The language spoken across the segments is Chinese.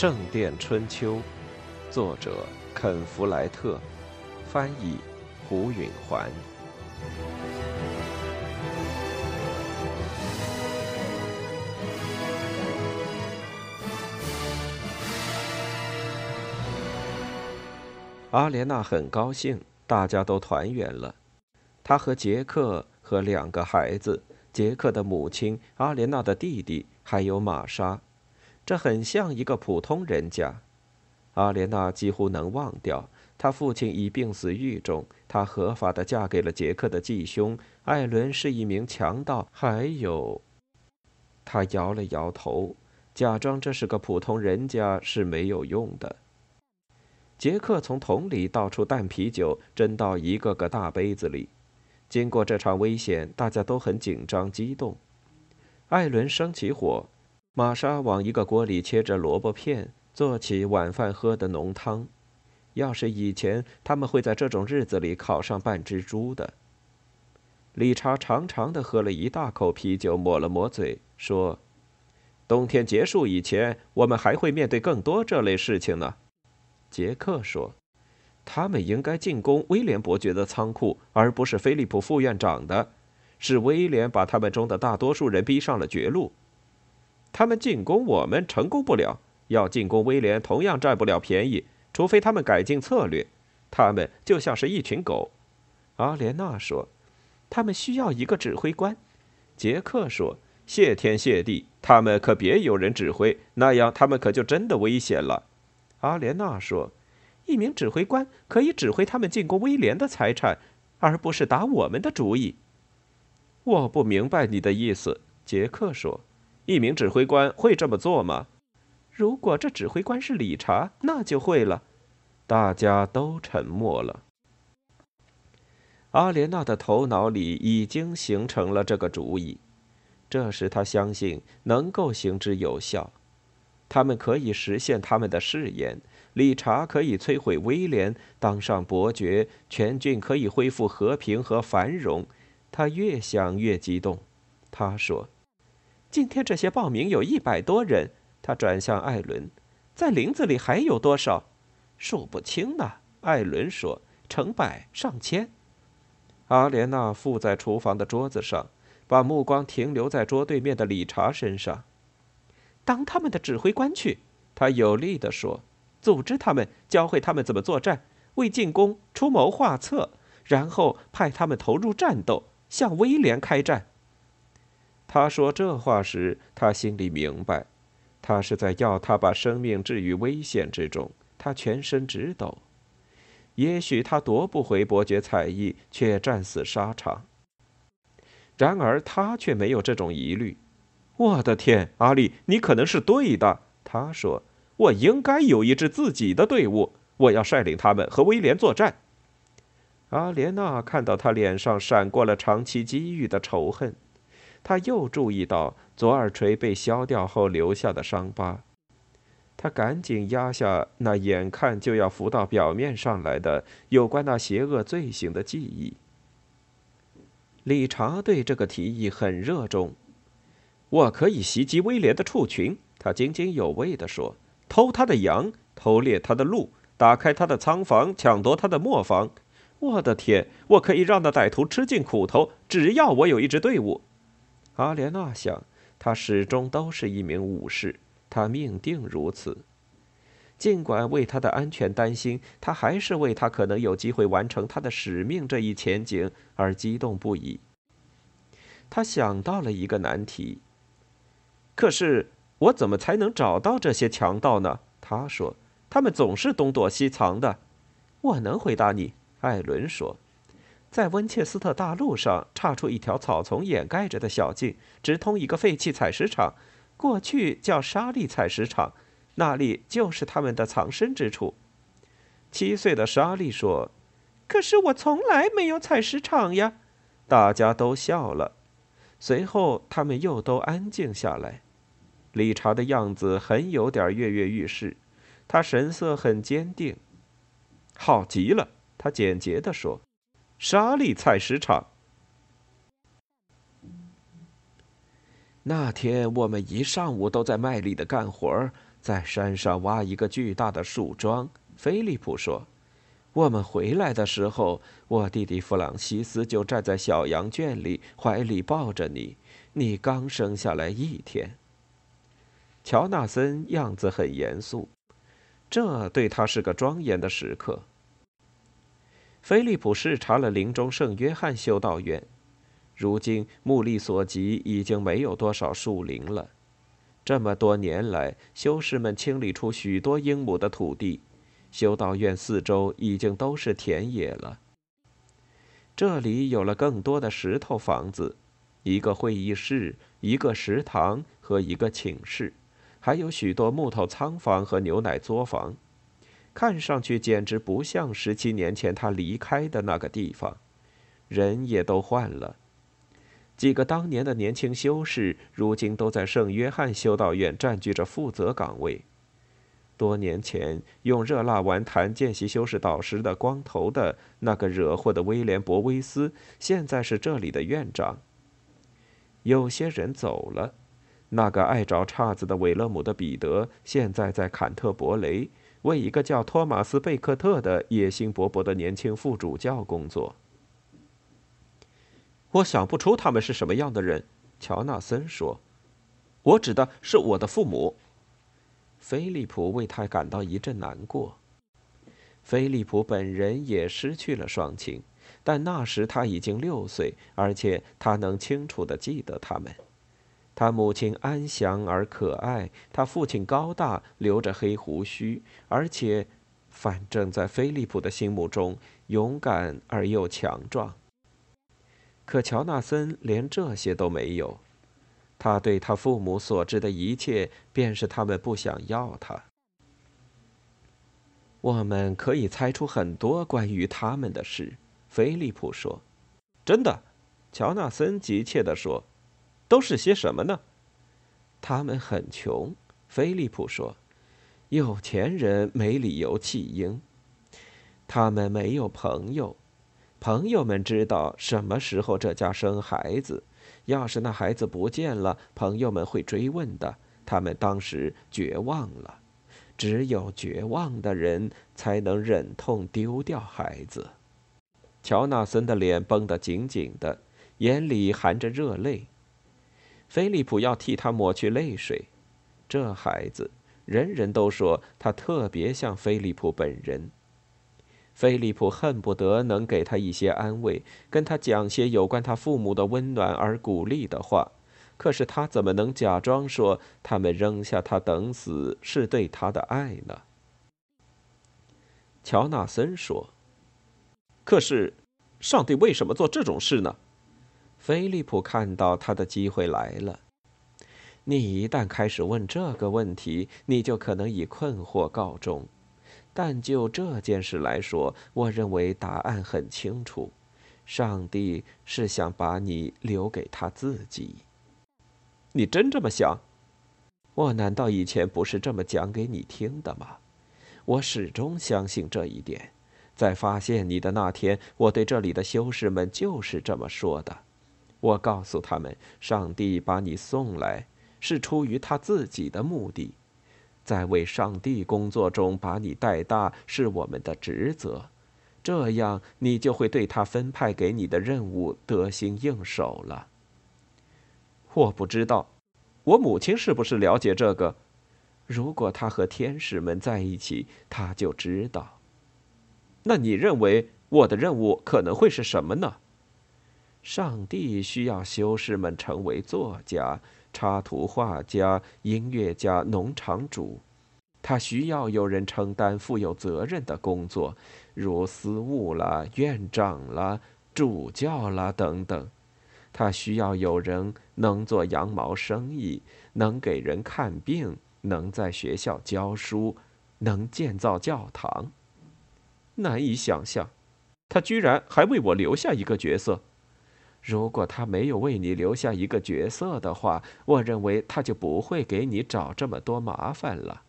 圣殿春秋》，作者肯·弗莱特，翻译胡允环。阿莲娜很高兴，大家都团圆了。她和杰克和两个孩子，杰克的母亲、阿莲娜的弟弟，还有玛莎。这很像一个普通人家。阿莲娜几乎能忘掉，她父亲已病死狱中，她合法的嫁给了杰克的继兄艾伦，是一名强盗。还有，他摇了摇头，假装这是个普通人家是没有用的。杰克从桶里倒出淡啤酒，斟到一个个大杯子里。经过这场危险，大家都很紧张激动。艾伦生起火，玛莎往一个锅里切着萝卜片，做起晚饭喝的浓汤。要是以前，他们会在这种日子里烤上半只猪的。理查长长的喝了一大口啤酒，抹了抹嘴，说：“冬天结束以前，我们还会面对更多这类事情呢。”杰克说：“他们应该进攻威廉伯爵的仓库，而不是菲利普副院长的。是威廉把他们中的大多数人逼上了绝路。他们进攻我们成功不了，要进攻威廉同样占不了便宜，除非他们改进策略。他们就像是一群狗。”阿莲娜说：“他们需要一个指挥官。”杰克说：“谢天谢地，他们可别有人指挥，那样他们可就真的危险了。”阿莲娜说：“一名指挥官可以指挥他们进攻威廉的财产，而不是打我们的主意。”我不明白你的意思，杰克说：“一名指挥官会这么做吗？如果这指挥官是理查，那就会了。”大家都沉默了。阿莲娜的头脑里已经形成了这个主意，这时她相信能够行之有效。他们可以实现他们的誓言，理查可以摧毁威廉，当上伯爵，全郡可以恢复和平和繁荣。他越想越激动。他说：“今天这些报名有一百多人。”他转向艾伦：“在林子里还有多少？数不清呢。”艾伦说：“成百上千。”阿莲娜附在厨房的桌子上，把目光停留在桌对面的理查身上。当他们的指挥官去，他有力地说：“组织他们，教会他们怎么作战，为进攻出谋划策，然后派他们投入战斗，向威廉开战。”他说这话时，他心里明白，他是在要他把生命置于危险之中。他全身直抖。也许他夺不回伯爵彩艺，却战死沙场。然而他却没有这种疑虑。我的天，阿丽，你可能是对的。他说：“我应该有一支自己的队伍，我要率领他们和威廉作战。”阿莲娜看到他脸上闪过了长期积郁的仇恨，他又注意到左耳垂被削掉后留下的伤疤，他赶紧压下那眼看就要浮到表面上来的有关那邪恶罪行的记忆。理查对这个提议很热衷。我可以袭击威廉的畜群，他津津有味地说：“偷他的羊，偷猎他的鹿，打开他的仓房，抢夺他的磨坊。我的天，我可以让那歹徒吃尽苦头，只要我有一支队伍。”阿莲娜想，他始终都是一名武士，他命定如此。尽管为他的安全担心，他还是为他可能有机会完成他的使命这一前景而激动不已。他想到了一个难题。可是我怎么才能找到这些强盗呢？他说：“他们总是东躲西藏的。”我能回答你，艾伦说：“在温切斯特大路上岔出一条草丛掩盖着的小径，直通一个废弃采石场，过去叫沙利采石场，那里就是他们的藏身之处。”七岁的莎莉说：“可是我从来没有采石场呀！”大家都笑了，随后他们又都安静下来。理查的样子很有点跃跃欲试，他神色很坚定。好极了，他简洁地说：“沙利采石场。”那天我们一上午都在卖力的干活，在山上挖一个巨大的树桩。菲利普说：“我们回来的时候，我弟弟弗朗西斯就站在小羊圈里，怀里抱着你。你刚生下来一天。”乔纳森样子很严肃，这对他是个庄严的时刻。菲利普视察了林中圣约翰修道院，如今目力所及，已经没有多少树林了。这么多年来，修士们清理出许多英亩的土地，修道院四周已经都是田野了。这里有了更多的石头房子，一个会议室，一个食堂和一个寝室。还有许多木头仓房和牛奶作坊，看上去简直不像十七年前他离开的那个地方。人也都换了，几个当年的年轻修士如今都在圣约翰修道院占据着负责岗位。多年前用热辣丸弹见习修士导师的光头的那个惹祸的威廉·博威斯，现在是这里的院长。有些人走了。那个爱找岔子的韦勒姆的彼得，现在在坎特伯雷为一个叫托马斯·贝克特的野心勃勃的年轻副主教工作。我想不出他们是什么样的人，乔纳森说。我指的是我的父母。菲利普为他感到一阵难过。菲利普本人也失去了双亲，但那时他已经六岁，而且他能清楚的记得他们。他母亲安详而可爱，他父亲高大，留着黑胡须，而且，反正在菲利普的心目中，勇敢而又强壮。可乔纳森连这些都没有，他对他父母所知的一切，便是他们不想要他。我们可以猜出很多关于他们的事，菲利普说。真的，乔纳森急切地说。都是些什么呢？他们很穷，菲利普说。有钱人没理由弃婴。他们没有朋友，朋友们知道什么时候这家生孩子。要是那孩子不见了，朋友们会追问的。他们当时绝望了。只有绝望的人才能忍痛丢掉孩子。乔纳森的脸绷得紧紧的，眼里含着热泪。菲利普要替他抹去泪水。这孩子，人人都说他特别像菲利普本人。菲利普恨不得能给他一些安慰，跟他讲些有关他父母的温暖而鼓励的话。可是他怎么能假装说他们扔下他等死是对他的爱呢？乔纳森说：“可是，上帝为什么做这种事呢？”菲利普看到他的机会来了。你一旦开始问这个问题，你就可能以困惑告终。但就这件事来说，我认为答案很清楚：上帝是想把你留给他自己。你真这么想？我难道以前不是这么讲给你听的吗？我始终相信这一点。在发现你的那天，我对这里的修士们就是这么说的。我告诉他们，上帝把你送来是出于他自己的目的，在为上帝工作中把你带大是我们的职责，这样你就会对他分派给你的任务得心应手了。我不知道，我母亲是不是了解这个？如果他和天使们在一起，他就知道。那你认为我的任务可能会是什么呢？上帝需要修士们成为作家、插图画家、音乐家、农场主。他需要有人承担负有责任的工作，如司务啦、院长啦、主教啦等等。他需要有人能做羊毛生意，能给人看病，能在学校教书，能建造教堂。难以想象，他居然还为我留下一个角色。如果他没有为你留下一个角色的话，我认为他就不会给你找这么多麻烦了。”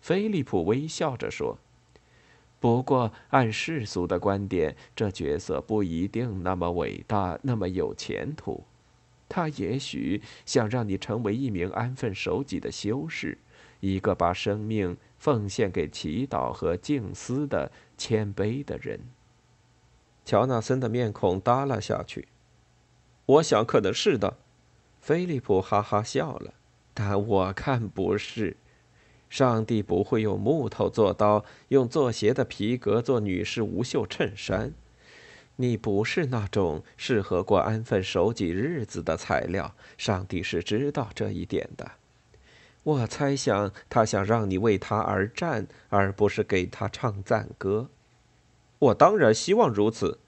菲利普微笑着说。“不过，按世俗的观点，这角色不一定那么伟大，那么有前途。他也许想让你成为一名安分守己的修士，一个把生命奉献给祈祷和静思的谦卑的人。乔纳森的面孔耷拉下去。我想可能是的，菲利普哈哈笑了。但我看不是。上帝不会用木头做刀，用做鞋的皮革做女士无袖衬衫。你不是那种适合过安分守己日子的材料，上帝是知道这一点的。我猜想他想让你为他而战，而不是给他唱赞歌。我当然希望如此，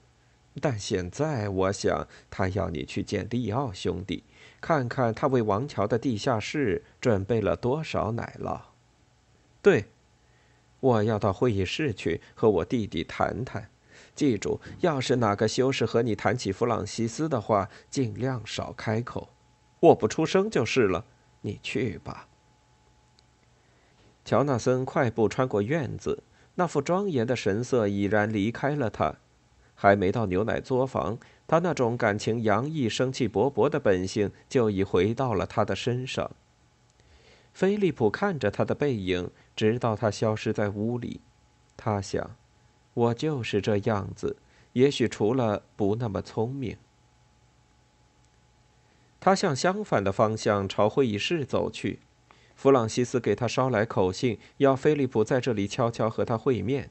但现在我想他要你去见利奥兄弟，看看他为王桥的地下室准备了多少奶酪。对，我要到会议室去和我弟弟谈谈。记住，要是哪个修士和你谈起弗朗西斯的话，尽量少开口，我不出声就是了。你去吧。乔纳森快步穿过院子，那副庄严的神色已然离开了他。还没到牛奶作坊，他那种感情洋溢、生气勃勃的本性就已回到了他的身上。菲利普看着他的背影，直到他消失在屋里。他想。我就是这样子，也许除了不那么聪明。他向相反的方向朝会议室走去。弗朗西斯给他捎来口信，要菲利普在这里悄悄和他会面。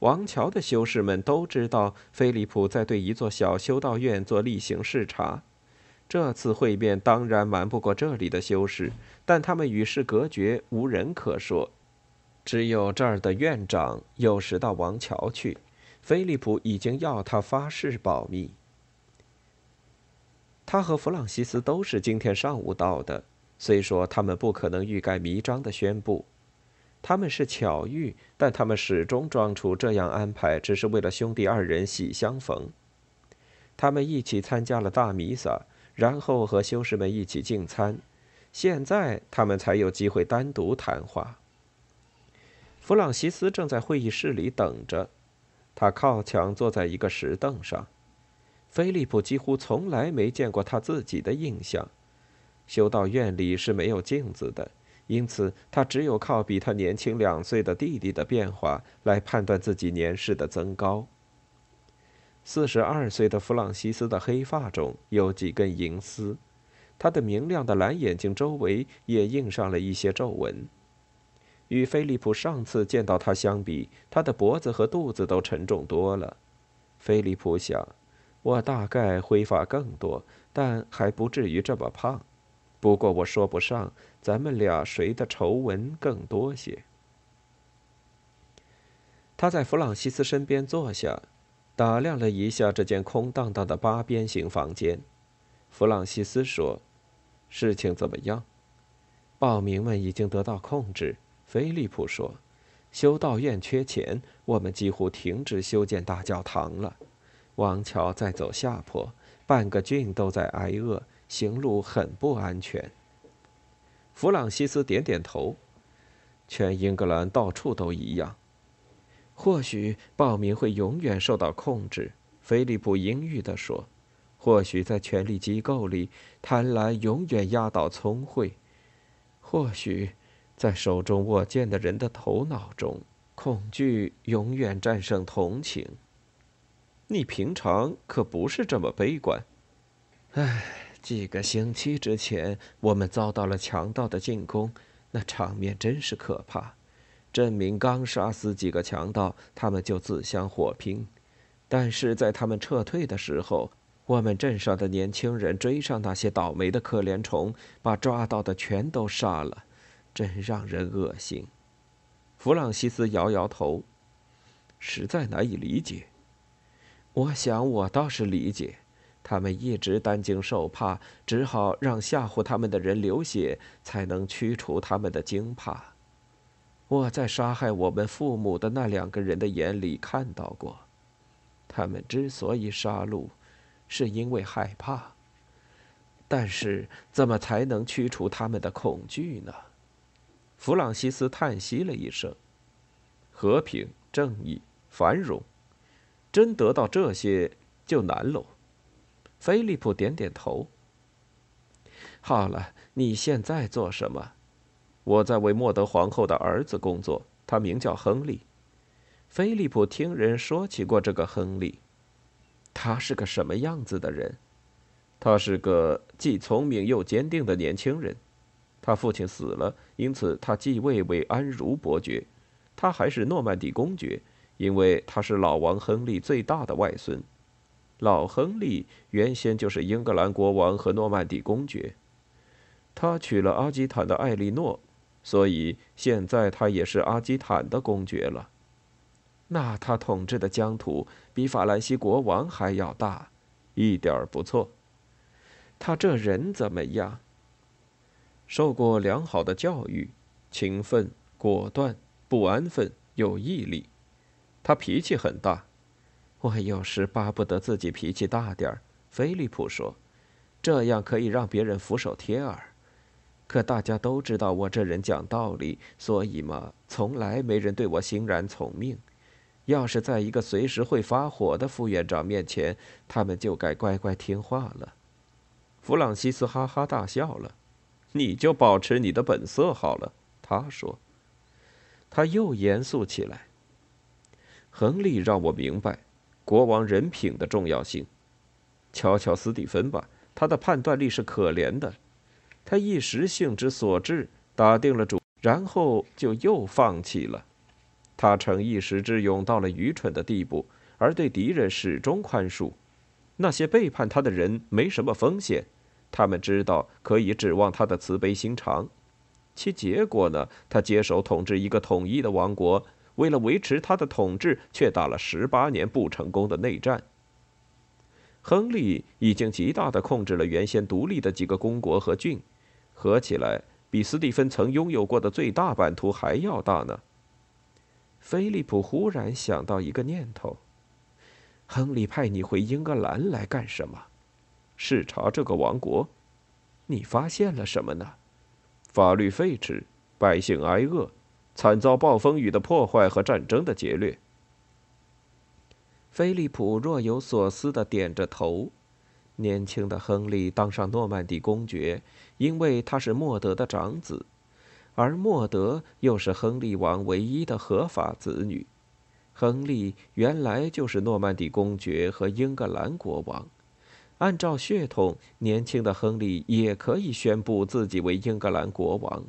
王桥的修士们都知道菲利普在对一座小修道院做例行视察。这次会面当然瞒不过这里的修士，但他们与世隔绝，无人可说。只有这儿的院长有时到王桥去，菲利普已经要他发誓保密。他和弗朗西斯都是今天上午到的，虽说他们不可能欲盖弥彰的宣布，他们是巧遇，但他们始终装出这样安排只是为了兄弟二人喜相逢。他们一起参加了大弥撒，然后和修士们一起进餐，现在他们才有机会单独谈话。弗朗西斯正在会议室里等着，他靠墙坐在一个石凳上。菲利普几乎从来没见过他自己的印象。修道院里是没有镜子的，因此他只有靠比他年轻两岁的弟弟的变化来判断自己年事的增高。四十二岁的弗朗西斯的黑发中有几根银丝，他的明亮的蓝眼睛周围也印上了一些皱纹。与菲利普上次见到他相比，他的脖子和肚子都沉重多了。菲利普想，我大概灰发更多，但还不至于这么胖。不过我说不上，咱们俩谁的皱纹更多些。他在弗朗西斯身边坐下，打量了一下这间空荡荡的八边形房间。弗朗西斯说：“事情怎么样？报名们已经得到控制。”菲利普说：“修道院缺钱，我们几乎停止修建大教堂了。王桥在走下坡，半个郡都在挨饿，行路很不安全。”弗朗西斯点点头：“全英格兰到处都一样。或许报名会永远受到控制。”菲利普阴郁地说：“或许在权力机构里，贪婪永远压倒聪慧。或许……”在手中握剑的人的头脑中，恐惧永远战胜同情。你平常可不是这么悲观。唉，几个星期之前，我们遭到了强盗的进攻，那场面真是可怕。镇民刚杀死几个强盗，他们就自相火拼。但是在他们撤退的时候，我们镇上的年轻人追上那些倒霉的可怜虫，把抓到的全都杀了。真让人恶心。弗朗西斯摇摇头，实在难以理解。我想，我倒是理解，他们一直担惊受怕，只好让吓唬他们的人流血，才能驱除他们的惊怕。我在杀害我们父母的那两个人的眼里看到过，他们之所以杀戮，是因为害怕。但是，怎么才能驱除他们的恐惧呢？弗朗西斯叹息了一声：“和平、正义、繁荣，真得到这些就难喽。”菲利普点点头。“好了，你现在做什么？”“我在为莫德皇后的儿子工作，他名叫亨利。菲利普听人说起过这个亨利。他是个什么样子的人？他是个既聪明又坚定的年轻人。他父亲死了，因此他继位为安茹伯爵。他还是诺曼底公爵，因为他是老王亨利最大的外孙。老亨利原先就是英格兰国王和诺曼底公爵。他娶了阿基坦的艾莉诺，所以现在他也是阿基坦的公爵了。那他统治的疆土比法兰西国王还要大，一点儿不错。他这人怎么样？受过良好的教育，勤奋、果断、不安分、有毅力。他脾气很大，我有时巴不得自己脾气大点儿。菲利普说：“这样可以让别人俯首帖耳。”可大家都知道我这人讲道理，所以嘛，从来没人对我欣然从命。要是在一个随时会发火的副院长面前，他们就该乖乖听话了。弗朗西斯哈哈大笑了。你就保持你的本色好了，他说。他又严肃起来。亨利让我明白，国王人品的重要性。瞧瞧斯蒂芬吧，他的判断力是可怜的。他一时兴之所致，打定了主，然后就又放弃了。他逞一时之勇到了愚蠢的地步，而对敌人始终宽恕。那些背叛他的人没什么风险，他们知道可以指望他的慈悲心肠。其结果呢？他接手统治一个统一的王国，为了维持他的统治，却打了十八年不成功的内战。亨利已经极大的控制了原先独立的几个公国和郡，合起来比斯蒂芬曾拥有过的最大版图还要大呢。菲利普忽然想到一个念头：亨利派你回英格兰来干什么？视察这个王国？你发现了什么呢？法律废弛，百姓挨饿，惨遭暴风雨的破坏和战争的劫掠。菲利普若有所思地点着头。年轻的亨利当上诺曼底公爵，因为他是莫德的长子。而莫德又是亨利王唯一的合法子女，亨利原来就是诺曼底公爵和英格兰国王。按照血统，年轻的亨利也可以宣布自己为英格兰国王。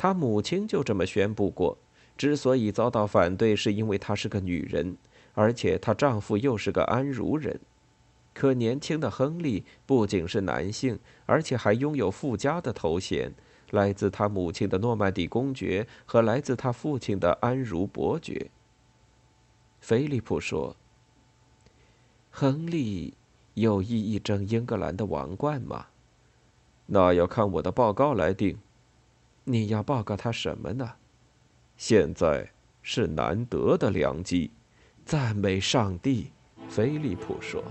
他母亲就这么宣布过。之所以遭到反对，是因为她是个女人，而且她丈夫又是个安茹人。可年轻的亨利不仅是男性，而且还拥有富家的头衔。来自他母亲的诺曼底公爵和来自他父亲的安茹伯爵。菲利普说：“亨利有意义争英格兰的王冠吗？那要看我的报告来定。你要报告他什么呢？现在是难得的良机，赞美上帝。”菲利普说。